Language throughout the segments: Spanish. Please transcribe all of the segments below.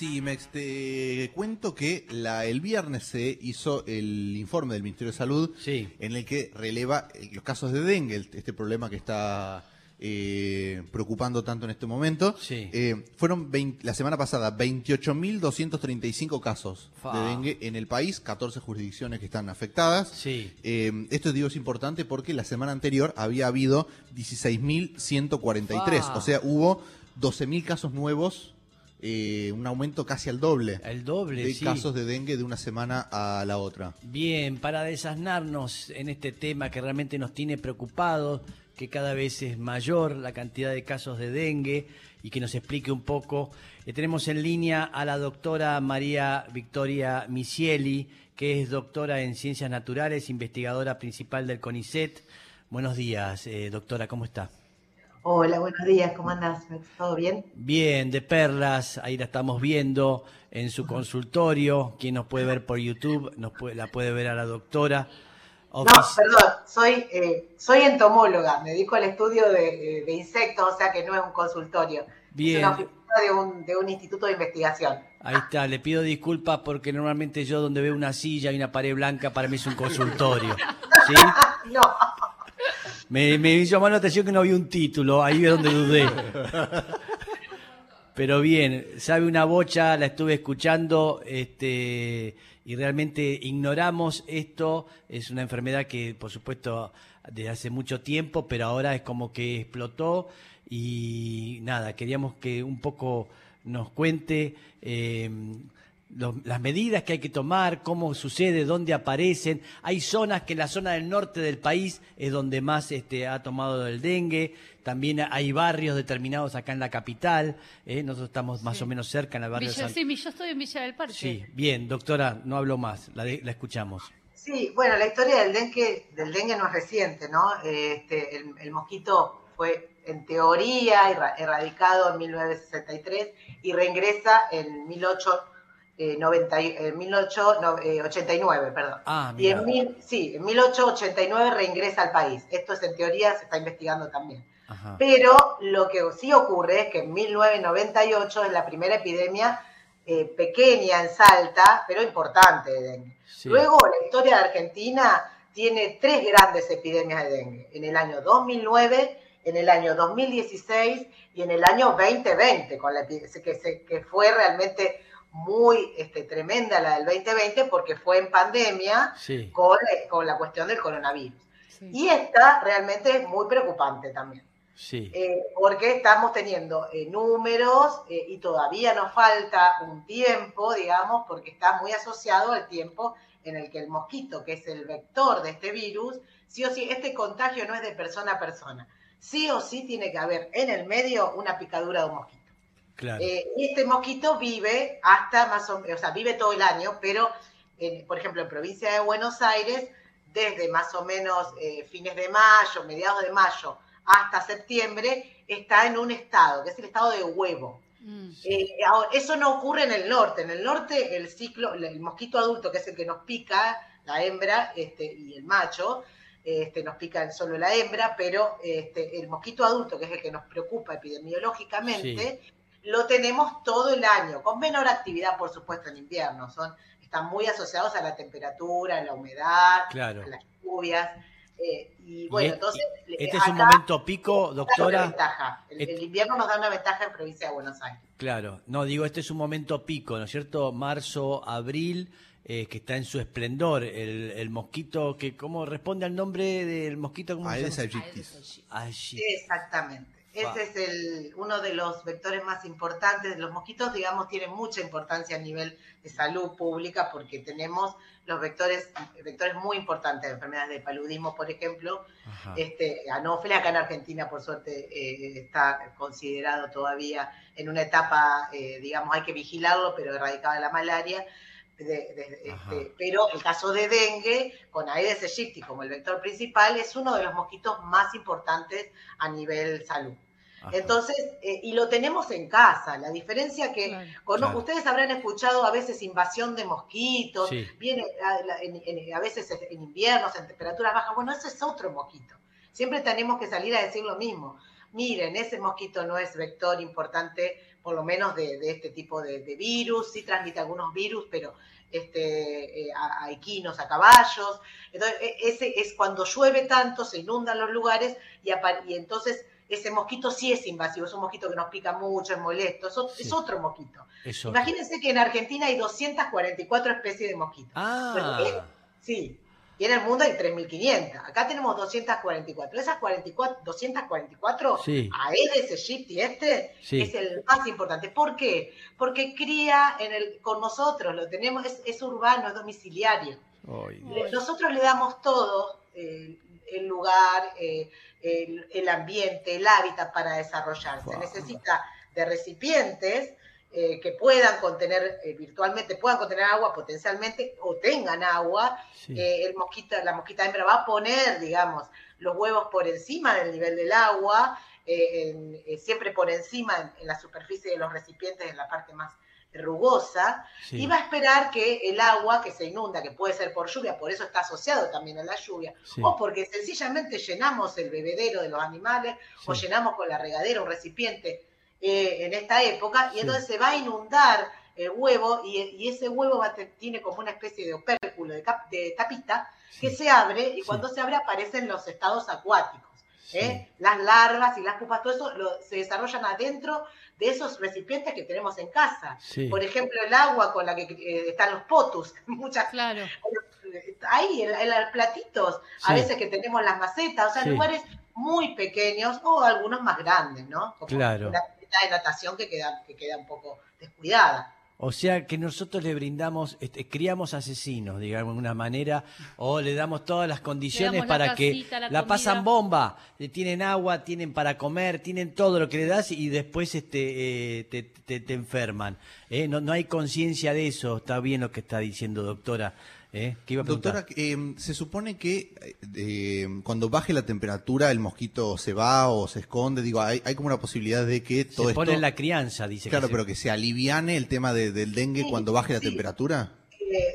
Sí, Mex, te cuento que la, el viernes se hizo el informe del Ministerio de Salud Sí. en el que releva eh, los casos de dengue, este problema que está eh, preocupando tanto en este momento. Sí. Eh, fueron 20 la semana pasada 28.235 casos Fa. de dengue en el país, 14 jurisdicciones que están afectadas. Sí. Eh, esto digo es importante porque la semana anterior había habido 16.143, Fa. o sea, hubo 12.000 casos nuevos, eh, un aumento casi al doble El doble, de sí. casos de dengue de una semana a la otra. Bien, para desasnarnos en este tema que realmente nos tiene preocupados, que cada vez es mayor la cantidad de casos de dengue y que nos explique un poco, eh, tenemos en línea a la doctora María Victoria Misieli, que es doctora en Ciencias Naturales, investigadora principal del CONICET. Buenos días, eh, doctora, ¿cómo está? Hola, buenos días, ¿cómo andás? ¿Todo bien? Bien, de perlas, ahí la estamos viendo en su consultorio. Quien nos puede ver por YouTube, nos puede, la puede ver a la doctora. No, perdón, soy, eh, soy entomóloga, me dedico al estudio de, eh, de insectos, o sea que no es un consultorio. Bien. Es una oficina de un, de un instituto de investigación. Ahí está, le pido disculpas porque normalmente yo donde veo una silla y una pared blanca para mí es un consultorio. ¿sí? No, Me, me llamó la atención que no había un título, ahí es donde dudé. Pero bien, sabe una bocha, la estuve escuchando, este, y realmente ignoramos esto. Es una enfermedad que, por supuesto, desde hace mucho tiempo, pero ahora es como que explotó. Y nada, queríamos que un poco nos cuente eh, lo- las medidas que hay que tomar, cómo sucede, dónde aparecen. Hay zonas que en la zona del norte del país es donde más este, ha tomado el dengue. También hay barrios determinados acá en la capital. ¿eh? Nosotros estamos más o menos cerca en el barrio Villa, de San... sí, yo estoy en Villa del Parque. Sí, bien, doctora, no hablo más, la, de- la escuchamos. sí, bueno, la historia del dengue, del dengue no es reciente, ¿no? Este, el, el mosquito fue en teoría erra- erradicado en 1963 y reingresa en 1890 y- en 1889, perdón. Ah, Y en, mil, sí, en 1889 reingresa al país. Esto es en teoría, se está investigando también. Ajá. Pero lo que sí ocurre es que en 1998 es la primera epidemia eh, pequeña en Salta, pero importante de dengue. Sí. Luego la historia de Argentina tiene tres grandes epidemias de dengue. En el año 2009, en el año 2016 y en el año 2020, con la, que, se- que fue realmente muy este, tremenda la del 2020 porque fue en pandemia Sí, con, con la cuestión del coronavirus. Sí. Y esta realmente es muy preocupante también, sí. eh, porque estamos teniendo eh, números eh, y todavía nos falta un tiempo, digamos, porque está muy asociado al tiempo en el que el mosquito, que es el vector de este virus, sí o sí, este contagio no es de persona a persona. Sí o sí tiene que haber en el medio una picadura de un mosquito. Claro. Eh, y este mosquito vive hasta más o menos, o sea, vive todo el año, pero, en- por ejemplo, en provincia de Buenos Aires, desde más o menos eh, fines de mayo, mediados de mayo, hasta septiembre, está en un estado, que es el estado de huevo. Mm. Eh, ahora, eso no ocurre en el norte. En el norte, el ciclo, el mosquito adulto, que es el que nos pica, la hembra este, y el macho, este, nos pica solo la hembra, pero este, el mosquito adulto, que es el que nos preocupa epidemiológicamente, lo tenemos todo el año, con menor actividad, por supuesto, en invierno. Son, están muy asociados a la temperatura, a la humedad, Claro. a las lluvias. eh, y Y bueno, es- entonces. Este es un momento pico, doctora. ventaja. El, el invierno nos da una ventaja en provincia de Buenos Aires. Claro, no, digo, este es un momento pico, ¿no es cierto? Marzo, abril, eh, que está en su esplendor. El, el mosquito, que ¿cómo responde al nombre del mosquito? ¿Cómo se Aedes. Aegypti. Exactamente. Ese es el, uno de los vectores más importantes. Los mosquitos, digamos, tienen mucha importancia a nivel de salud pública porque tenemos los vectores, vectores muy importantes de enfermedades de paludismo, por ejemplo. Ajá. Este, Anófeles, acá en Argentina, por suerte, eh, está considerado todavía en una etapa, eh, digamos, hay que vigilarlo, pero erradicada la malaria. De- de- Ajá. este, pero el caso de dengue, con Aedes aegypti como el vector principal, es uno de los mosquitos más importantes a nivel salud. Ajá. Entonces, eh, y lo tenemos en casa. La diferencia que Claro. con- Claro. ustedes habrán escuchado a veces invasión de mosquitos, Sí. viene a, la- en- en- a veces en inviernos, en temperaturas bajas. Bueno, ese es otro mosquito. Siempre tenemos que salir a decir lo mismo. Miren, ese mosquito no es vector importante por lo menos de, este tipo de, virus, sí transmite algunos virus, pero este, eh, a, equinos, a caballos. Entonces, e, ese es cuando llueve tanto, se inundan los lugares y, y entonces ese mosquito sí es invasivo, es un mosquito que nos pica mucho, es molesto, es, otro mosquito. Imagínense que en Argentina hay 244 especies de mosquitos. Ah. Sí, y en el mundo hay 3.500. Acá tenemos 244. Esas 44, 244, Aedes aegypti este, es el más importante. ¿Por qué? Porque cría en el, con nosotros, lo tenemos, es, urbano, es domiciliario. Nosotros le damos todo, eh, el lugar, eh, el, ambiente, el hábitat para desarrollarse. Necesita de recipientes eh, que puedan contener eh, virtualmente, puedan contener agua potencialmente o tengan agua. el mosquito, la mosquita hembra va a poner, digamos, los huevos por encima del nivel del agua, siempre por encima en, la superficie de los recipientes, en la parte más rugosa y va a esperar que el agua que se inunda, que puede ser por lluvia, por eso está asociado también a la lluvia, o porque sencillamente llenamos el bebedero de los animales o llenamos con la regadera un recipiente eh, en esta época y entonces se va a inundar el huevo y, ese huevo tiene como una especie de opérculo, de, de tapita, que se abre y cuando se abre aparecen los estados acuáticos. ¿eh? Las larvas y las pupas, todo eso se desarrollan adentro de esos recipientes que tenemos en casa. Por ejemplo, el agua con la que eh, están los potus. Muchas, claro. Ahí, en, los platitos, a veces que tenemos las macetas, o sea, lugares muy pequeños o algunos más grandes, ¿no? Como claro. Una de natación que queda, que queda un poco descuidada. O sea que nosotros le brindamos, este, criamos asesinos, digamos, de una manera, o le damos todas las condiciones para que la, pasan bomba, tienen agua, tienen para comer, tienen todo lo que le das y después este, eh, te, te, enferman. ¿eh? No, no hay conciencia de eso, está bien lo que está diciendo doctora. ¿Eh? Doctora, eh, se supone que eh, cuando baje la temperatura el mosquito se va o se esconde. Digo, hay, como una posibilidad de que todo se pone en la crianza, dice. Claro, pero que se aliviane el tema del dengue cuando baje la temperatura.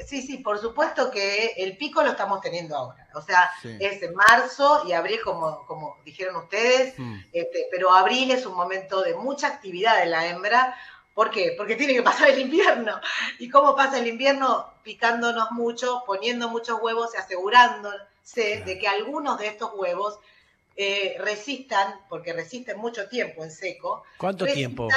sí, sí, por supuesto que el pico lo estamos teniendo ahora. O sea, es en marzo y abril, como, como dijeron ustedes, hmm. este, pero abril es un momento de mucha actividad en la hembra ¿Por qué? Porque tiene que pasar el invierno. ¿Y cómo pasa el invierno? Picándonos mucho, poniendo muchos huevos y asegurándose de que algunos de estos huevos eh, resistan, porque resisten mucho tiempo en seco. ¿Cuánto tiempo?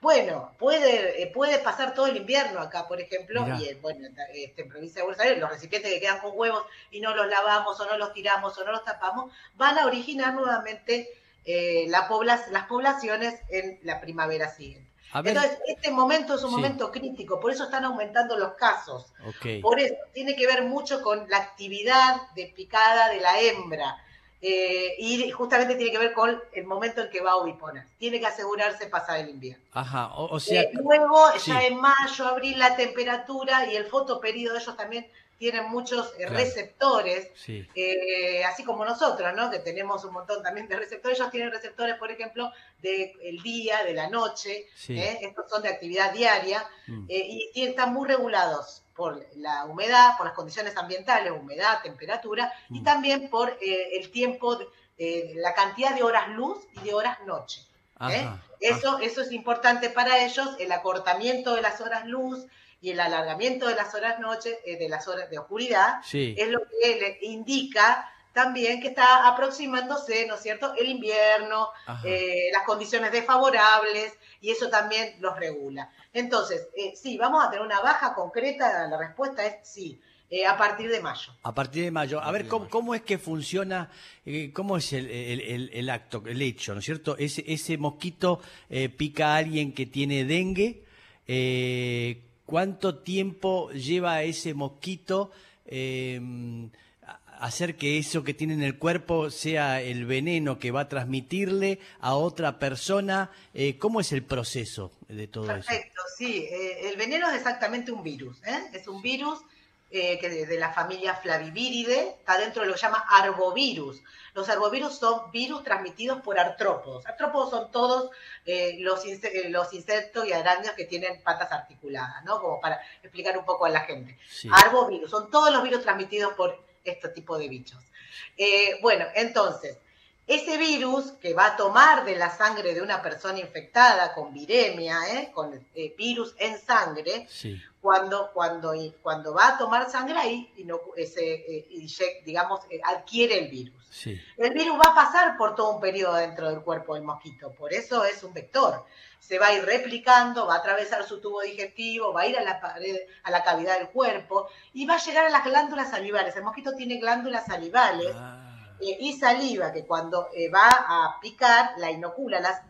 Bueno, puede, eh, puede pasar todo el invierno acá, por ejemplo, y eh, bueno, este, en provincia de Buenos Aires, los recipientes que quedan con huevos y no los lavamos o no los tiramos o no los tapamos, van a originar nuevamente las poblaciones en la primavera siguiente. Entonces, este momento es un momento crítico, por eso están aumentando los casos. Por eso tiene que ver mucho con la actividad de picada de la hembra. Eh, y justamente tiene que ver con el momento en que va a oviponer. Tiene que asegurarse pasar el invierno. Ajá, o, sea... Eh, luego, ya en mayo, abril, la temperatura y el fotoperiodo, ellos también tienen muchos eh, receptores, eh, así como nosotros, ¿no? Que tenemos un montón también de receptores. Ellos tienen receptores, por ejemplo, del día, de la noche. ¿eh? Estos son de actividad diaria mm. y, están muy regulados por la humedad, por las condiciones ambientales, humedad, temperatura, y mm. también por el tiempo, la cantidad de horas luz y de horas noche. Eso, eso es importante para ellos, el acortamiento de las horas luz, y el alargamiento de las horas noche, eh, de las horas de oscuridad, es lo que le indica también que está aproximándose, ¿no es cierto?, el invierno, eh, las condiciones desfavorables, y eso también los regula. Entonces, eh, sí, vamos a tener una baja concreta, la respuesta es sí. A partir de mayo. A partir de mayo. A, ver, ¿cómo, es que funciona, cómo es el, acto, el hecho, ¿no es cierto? Ese, ese mosquito pica a alguien que tiene dengue, ¿Cuánto tiempo lleva ese mosquito hacer que eso que tiene en el cuerpo sea el veneno que va a transmitirle a otra persona? Eh, ¿Cómo es el proceso de todo eso? Perfecto, sí. Eh, el veneno es exactamente un virus. ¿eh? Es un virus eh, que de, la familia Flaviviridae, está dentro de lo que se llama arbovirus. Los arbovirus son virus transmitidos por artrópodos. Artrópodos son todos eh, los, eh, los, insectos y arácnidos que tienen patas articuladas, ¿no? Como para explicar un poco a la gente. Arbovirus, son todos los virus transmitidos por este tipo de bichos. bueno, entonces, ese virus que va a tomar de la sangre de una persona infectada con viremia, con virus en sangre, Sí. Cuando, cuando, cuando va a tomar sangre ahí, inocu- ese, eh, digamos, eh, adquiere el virus. Sí. El virus va a pasar por todo un periodo dentro del cuerpo del mosquito, por eso es un vector. Se va a ir replicando, va a atravesar su tubo digestivo, va a ir a la pared, a la cavidad del cuerpo y va a llegar a las glándulas salivales. El mosquito tiene glándulas salivales Ah, eh, y saliva que cuando eh, va a picar la inocula, las,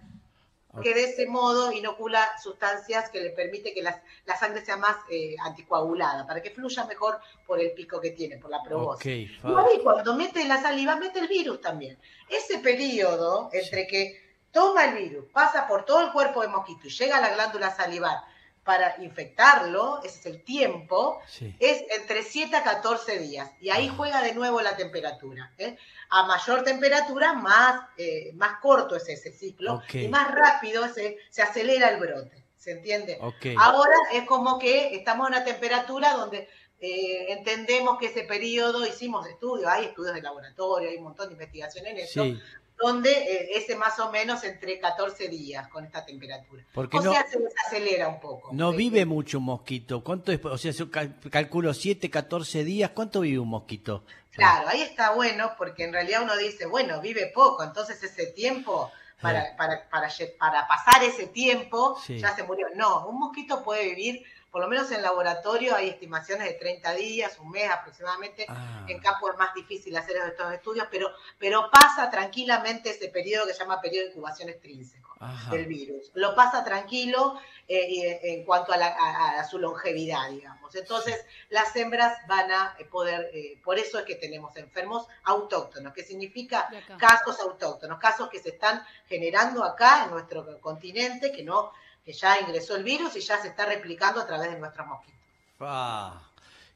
que de ese modo inocula sustancias que le permite que las- la sangre sea más eh, anticoagulada, para que fluya mejor por el pico que tiene, por la probóscis. ok, Y ahí cuando mete la saliva, mete el virus también. Ese periodo entre que toma el virus, pasa por todo el cuerpo del mosquito y llega a la glándula salivar para infectarlo, ese es el tiempo, sí. es entre 7 a 14 días. Y ahí juega de nuevo la temperatura. ¿eh? A mayor temperatura, más, eh, más corto es ese ciclo y más rápido se, se acelera el brote. ¿Se entiende? Ahora es como que estamos en una temperatura donde eh, entendemos que ese periodo, hicimos estudios, hay estudios de laboratorio, hay un montón de investigación en eso, Sí. Donde eh, ese más o menos entre 14 días con esta temperatura. Porque o no- sea, se desacelera un poco. No Eh, vive mucho un mosquito. ¿Cuánto es? O sea, yo cal- calculo 7, 14 días. ¿Cuánto vive un mosquito? Claro, ahí está bueno, porque en realidad uno dice, bueno, vive poco, entonces ese tiempo, para, Sí. para, para, para pasar ese tiempo, Sí. ya se murió. No, un mosquito puede vivir, por lo menos en laboratorio hay estimaciones de 30 días, un mes aproximadamente, Ah. en campo es más difícil hacer estos estudios, pero, pero pasa tranquilamente ese periodo que se llama periodo de incubación extrínseco Ajá. del virus. Lo pasa tranquilo eh, eh, en cuanto a, la- a- a su longevidad, digamos. Entonces, las hembras van a eh, poder, eh, por eso es que tenemos enfermos autóctonos, que significa casos autóctonos, casos que se están generando acá en nuestro continente, que no que ya ingresó el virus y ya se está replicando a través de nuestros mosquitos. Ah,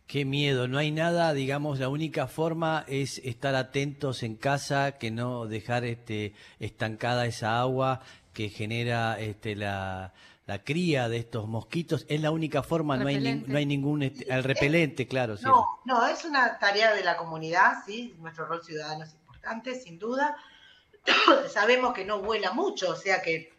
qué miedo. No hay nada, digamos, la única forma es estar atentos en casa, que no dejar este estancada esa agua que genera este la, la cría de estos mosquitos. Es la única forma, no hay, no ningún este, el repelente, claro, sí. No, no, es una tarea de la comunidad, sí, nuestro rol ciudadano es importante, sin duda. Sabemos que no vuela mucho, o sea que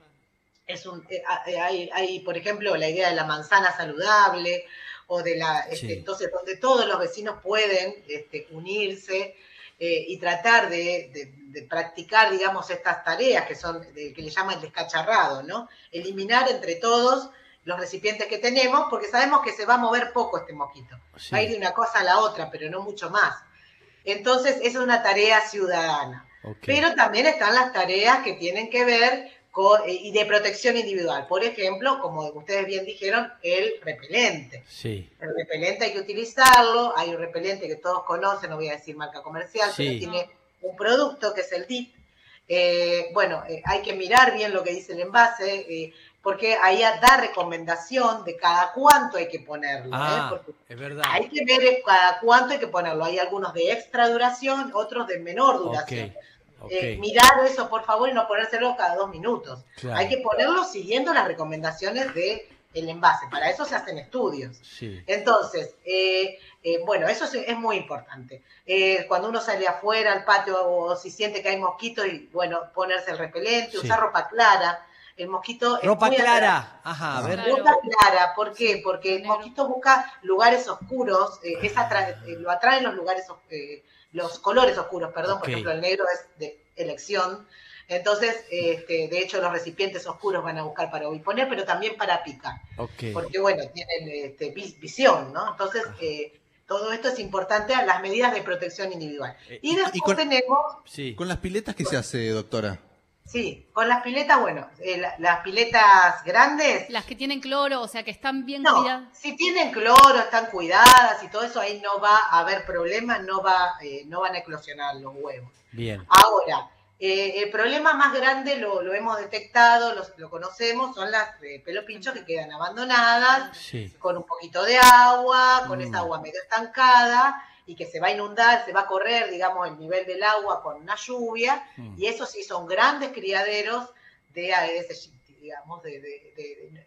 es un, eh, eh, hay, hay, por ejemplo, la idea de la manzana saludable o de la, este, Sí. entonces donde todos los vecinos pueden este, unirse eh, y tratar de, de- de practicar, digamos, estas tareas que son, de- que le llaman descacharrado, ¿no? Eliminar entre todos los recipientes que tenemos, porque sabemos que se va a mover poco este mosquito. Sí. Va a ir de una cosa a la otra, pero no mucho más. Entonces, esa es una tarea ciudadana. Pero también están las tareas que tienen que ver con, y de protección individual. Por ejemplo, como ustedes bien dijeron, el repelente. Sí, El repelente hay que utilizarlo. Hay un repelente que todos conocen, no voy a decir marca comercial, Sí. pero tiene un producto que es el DIP. Eh, bueno, eh, hay que mirar bien lo que dice el envase, eh, porque ahí da recomendación de cada cuánto hay que ponerlo. ¿eh? ah, es verdad. hay que ver eh, cada cuánto hay que ponerlo. Hay algunos de extra duración, otros de menor duración. Ok. Eh, mirar eso, por favor, y no ponérselo cada dos minutos. Claro. Hay que ponerlo siguiendo las recomendaciones del el envase. Para eso se hacen estudios. Sí, Entonces, eh, eh, bueno, eso es, es muy importante. Eh, cuando uno sale afuera al patio o si siente que hay mosquitos, y bueno, ponerse el repelente, Sí. usar ropa clara. El mosquito. es Ropa muy clara. Ajá, a ver. Claro. Ropa clara, ¿por qué? Porque el mosquito busca lugares oscuros, eh, es atra- eh, lo atraen los lugares, os- eh, los colores oscuros, perdón, por ejemplo, el negro es de elección. Entonces, este, de hecho, los recipientes oscuros van a buscar para poner, pero también para picar, Ok. porque bueno, tienen este, vis- visión, ¿no? Entonces, eh, todo esto es importante a las medidas de protección individual. Eh, Y y después con- tenemos Sí. Con las piletas, ¿qué se hace, doctora? Sí, con las piletas, bueno, eh, la- las piletas grandes. Las que tienen cloro, o sea, que están bien No, cuidadas. si tienen cloro, están cuidadas y todo eso, ahí no va a haber problema, no, va, eh, no van a eclosionar los huevos. Bien. Ahora, eh, el problema más grande lo, lo hemos detectado, los- lo conocemos, son las eh, pelopinchos que quedan abandonadas, Sí. con un poquito de agua, con Mm. esa agua medio estancada y que se va a inundar, se va a correr, digamos, el nivel del agua con una lluvia, Mm. y eso sí son grandes criaderos de Aedes aegypti, digamos, de, de-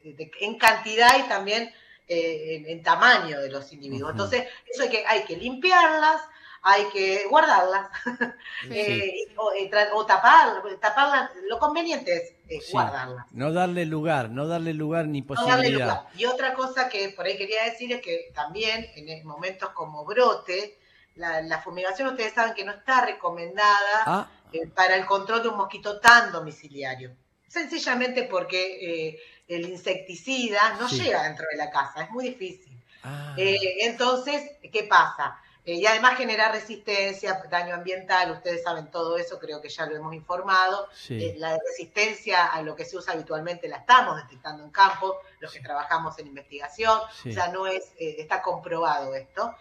de- de- en cantidad y también eh, en, en tamaño de los individuos. Entonces, eso hay que, hay que limpiarlas, hay que guardarlas eh, o, eh, o tapar, taparlas. Lo conveniente es eh, Sí. guardarlas. No darle lugar, no darle lugar ni No darle posibilidad. lugar. Y otra cosa que por ahí quería decir es que también en momentos como brote, la, la fumigación ustedes saben que no está recomendada Ah, eh, para el control de un mosquito tan domiciliario. Sencillamente porque el insecticida no Sí. llega dentro de la casa, es muy difícil. ah, entonces, ¿qué pasa? Eh, y además genera resistencia, daño ambiental, ustedes saben todo eso, creo que ya lo hemos informado. sí. Eh, la resistencia a lo que se usa habitualmente la estamos detectando en campo, los que trabajamos en investigación, Sí. o sea, no es, eh, está comprobado esto.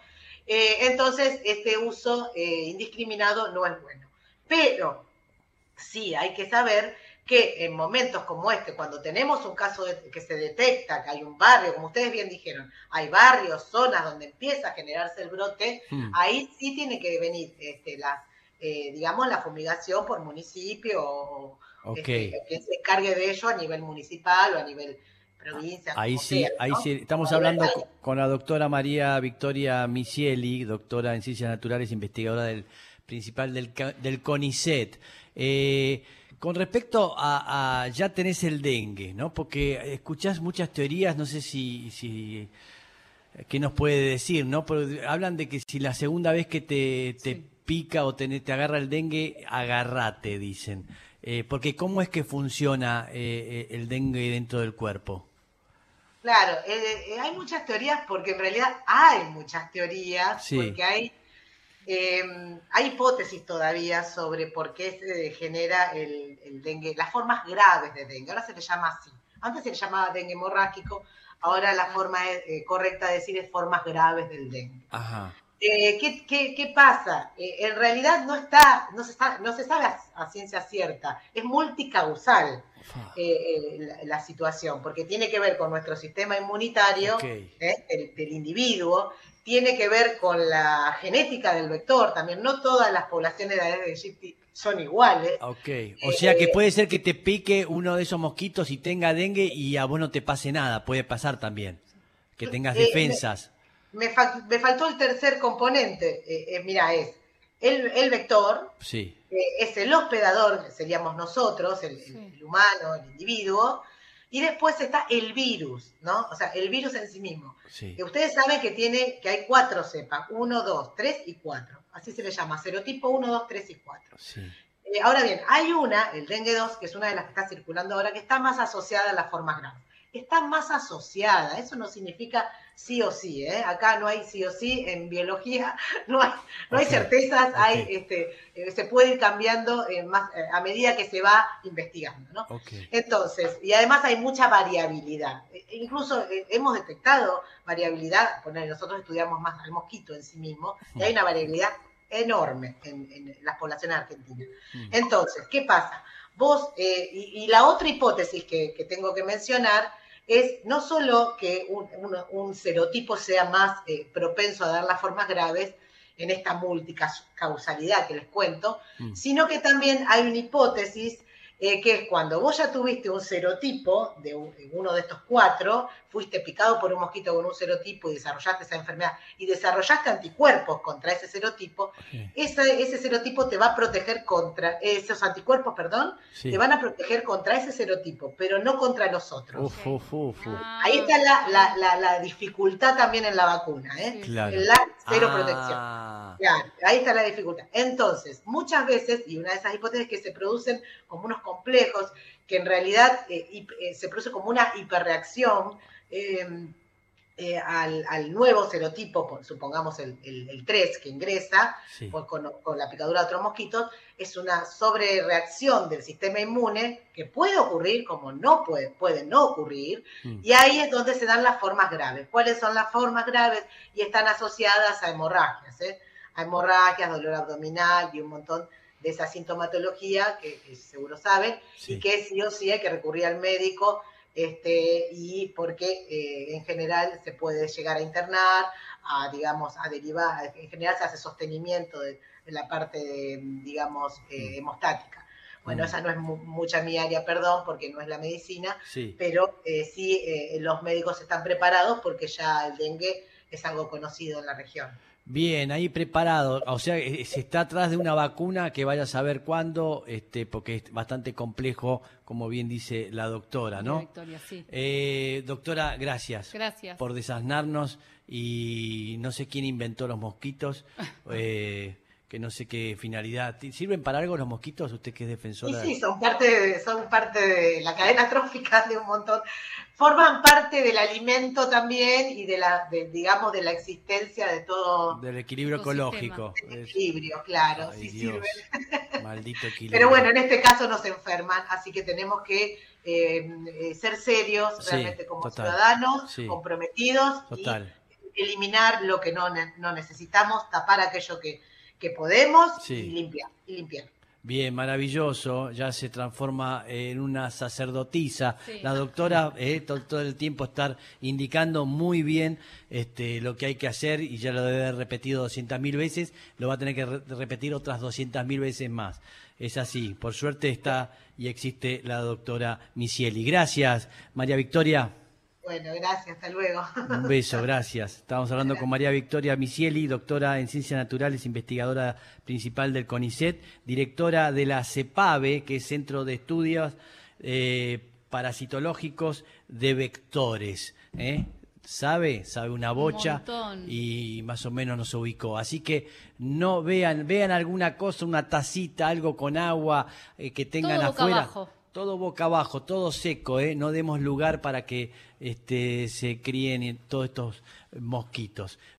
Entonces, este uso indiscriminado no es bueno. Pero sí hay que saber que en momentos como este, cuando tenemos un caso de- que se detecta que hay un barrio, como ustedes bien dijeron, hay barrios, zonas donde empieza a generarse el brote, Mm. ahí sí tiene que venir este, la, eh, digamos, la fumigación por municipio o este, quien se encargue de ello a nivel municipal o a nivel provincia. Ahí sí, sea, ahí ¿no? sí. Estamos hablando con la doctora María Victoria Misieli, doctora en Ciencias Naturales, investigadora del principal del, del CONICET. Eh, con respecto a, a- ya tenés el dengue, ¿no? Porque escuchás muchas teorías, no sé si, si qué nos puede decir, ¿no? Pero hablan de que si la segunda vez que te, te Sí. pica o te, te agarra el dengue, agarrate, dicen. Eh, porque ¿cómo es que funciona eh, eh, el dengue dentro del cuerpo? Claro, eh, eh, hay muchas teorías porque en realidad hay muchas teorías, Sí. porque hay, eh, hay hipótesis todavía sobre por qué se genera el, el dengue, las formas graves de dengue. Ahora se le llama así. Antes se le llamaba dengue hemorrágico, ahora la forma eh, correcta de decir es formas graves del dengue. Ajá. Eh, ¿qué, qué, qué pasa? En realidad no está, no se, sa- no se sabe a, a ciencia cierta, es multicausal la, la situación, porque tiene que ver con nuestro sistema inmunitario Ok. del, del individuo, tiene que ver con la genética del vector, también no todas las poblaciones de Aedes aegypti son iguales. Ok. O sea Eh, que puede ser que te pique uno de esos mosquitos y tenga dengue y a vos no te pase nada. Puede pasar también. Que tengas Eh, defensas. Me, fa- me faltó el tercer componente, eh, eh, mira, es el, el vector, Sí. eh, es el hospedador, que seríamos nosotros, el, el- Sí. el humano, el individuo, y después está el virus, ¿no? O sea, el virus en sí mismo. Sí. Ustedes saben que tiene, que hay cuatro cepas, 1, 2, 3 y 4. Así se le llama, serotipo 1, 2, 3 y 4. Sí. Eh, ahora bien, hay una, el dengue 2, que es una de las que está circulando ahora, que está más asociada a las formas graves. Está más asociada, eso no significa sí o sí, ¿eh? Acá no hay sí o sí, en biología no hay, no hay certezas, hay, este, eh, se puede ir cambiando eh, más, eh, a medida que se va investigando, ¿no? Entonces, y además hay mucha variabilidad. E- Incluso eh, hemos detectado variabilidad, poner, nosotros estudiamos más al mosquito en sí mismo, y hay una variabilidad enorme en, en las poblaciones argentinas. Mm. Entonces, ¿qué pasa? Vos, eh, y, y la otra hipótesis que, que tengo que mencionar es no solo que un, un- un serotipo sea más eh, propenso a dar las formas graves en esta multicausalidad que les cuento, Mm. sino que también hay una hipótesis eh, que es cuando vos ya tuviste un serotipo de un- uno de estos cuatro, fuiste picado por un mosquito con un serotipo y desarrollaste esa enfermedad y desarrollaste anticuerpos contra ese serotipo, Sí. ese, ese serotipo te va a proteger contra, esos anticuerpos, perdón, Sí. te van a proteger contra ese serotipo, pero no contra los otros. Uf, uf, uf, uf. Ah, Ahí está la, la- la- la dificultad también en la vacuna, ¿eh? Claro. La cero Ah, protección. Claro, ahí está la dificultad. Entonces, muchas veces, y una de esas hipótesis que se producen como unos complejos, que en realidad eh, eh, se produce como una hiperreacción eh, eh, al, al nuevo serotipo, supongamos el, el- el 3 que ingresa, Sí. o con, con la picadura de otros mosquitos, es una sobrereacción del sistema inmune que puede ocurrir como no puede, puede no ocurrir, Mm. y ahí es donde se dan las formas graves. ¿Cuáles son las formas graves? Y están asociadas a hemorragias, ¿eh? a hemorragias, dolor abdominal y un montón de esa sintomatología que, que seguro saben, Sí. y que sí o sí hay que recurrir al médico, este, y porque eh, en general se puede llegar a internar, a, digamos, a derivar, en general se hace sostenimiento de, de la parte, de, digamos, eh, hemostática. Bueno, Mm. esa no es mu- mucha mi área, perdón, porque no es la medicina, Sí. pero eh, sí los médicos están preparados porque ya el dengue es algo conocido en la región. Bien, ahí preparado. O sea, eh, se está atrás de una vacuna que vaya a saber cuándo, este, porque es bastante complejo, como bien dice la doctora, ¿no? Victoria, sí. Eh, doctora, gracias. Gracias. Por desasnarnos y no sé quién inventó los mosquitos, eh, que no sé qué finalidad. ¿Sirven para algo los mosquitos? Usted que es Y defensora. sí, son parte, de, son parte de la cadena trófica de un montón. Forman parte del alimento también y de la, de, digamos, de la existencia de todo Del equilibrio ecológico. el Es- equilibrio, claro. Ay, sí Dios. sirven. Maldito equilibrio. Pero bueno, en este caso nos enferman, así que tenemos que eh, eh, ser serios Sí, realmente como total. ciudadanos, Sí. comprometidos Total. y eliminar lo que no, no necesitamos, tapar aquello que, que podemos Sí. y limpiar. Y limpiar. Bien, maravilloso. Ya se transforma en una sacerdotisa. Sí. La doctora eh, to- todo, el tiempo estar indicando muy bien este, lo que hay que hacer y ya lo debe haber repetido 200.000 veces. Lo va a tener que re- repetir otras 200.000 veces más. Es así. Por suerte está y existe la doctora Misieli. Gracias, María Victoria. Bueno, gracias, hasta luego. Un beso, gracias. Estamos hablando con María Victoria Misieli, doctora en Ciencias Naturales, investigadora principal del CONICET, directora de la CEPAVE, que es Centro de Estudios eh, Parasitológicos de Vectores. ¿eh? ¿Sabe? Sabe una bocha montón. y más o menos nos ubicó. Así que no vean, vean alguna cosa, una tacita, algo con agua eh, que tengan Todo boca afuera. abajo. Todo boca abajo, todo seco, ¿eh? no demos lugar para que este, se críen todos estos mosquitos.